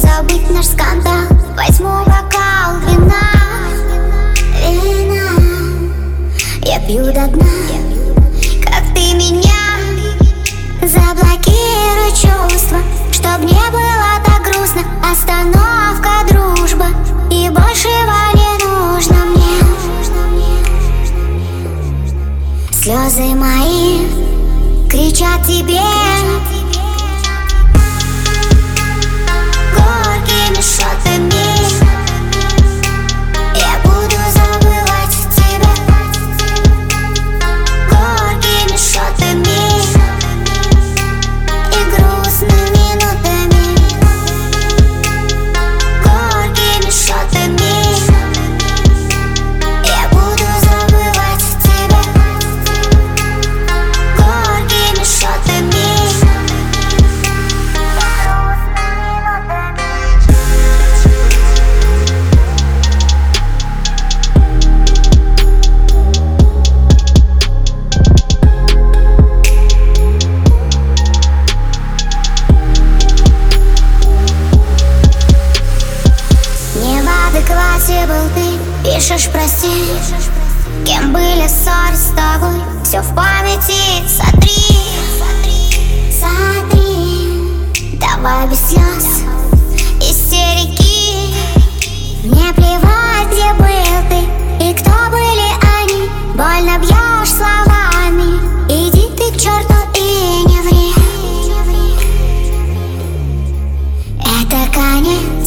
забыть наш скандал. Возьму бокал вина. Вина. Я пью до дна. Как ты меня Заблокируй чувства. Чтоб не было так грустно. Остановка, дружба. И большего не нужно мне. Слезы мои Кричат тебе. классе был ты Пишешь прости Кем были ссоры с тобой Все в памяти сотри. Сотри сотри. Давай без слез. Истерики Мне плевать, где был ты И кто были они. Больно бьешь словами. Иди ты к черту и не ври. Это конец.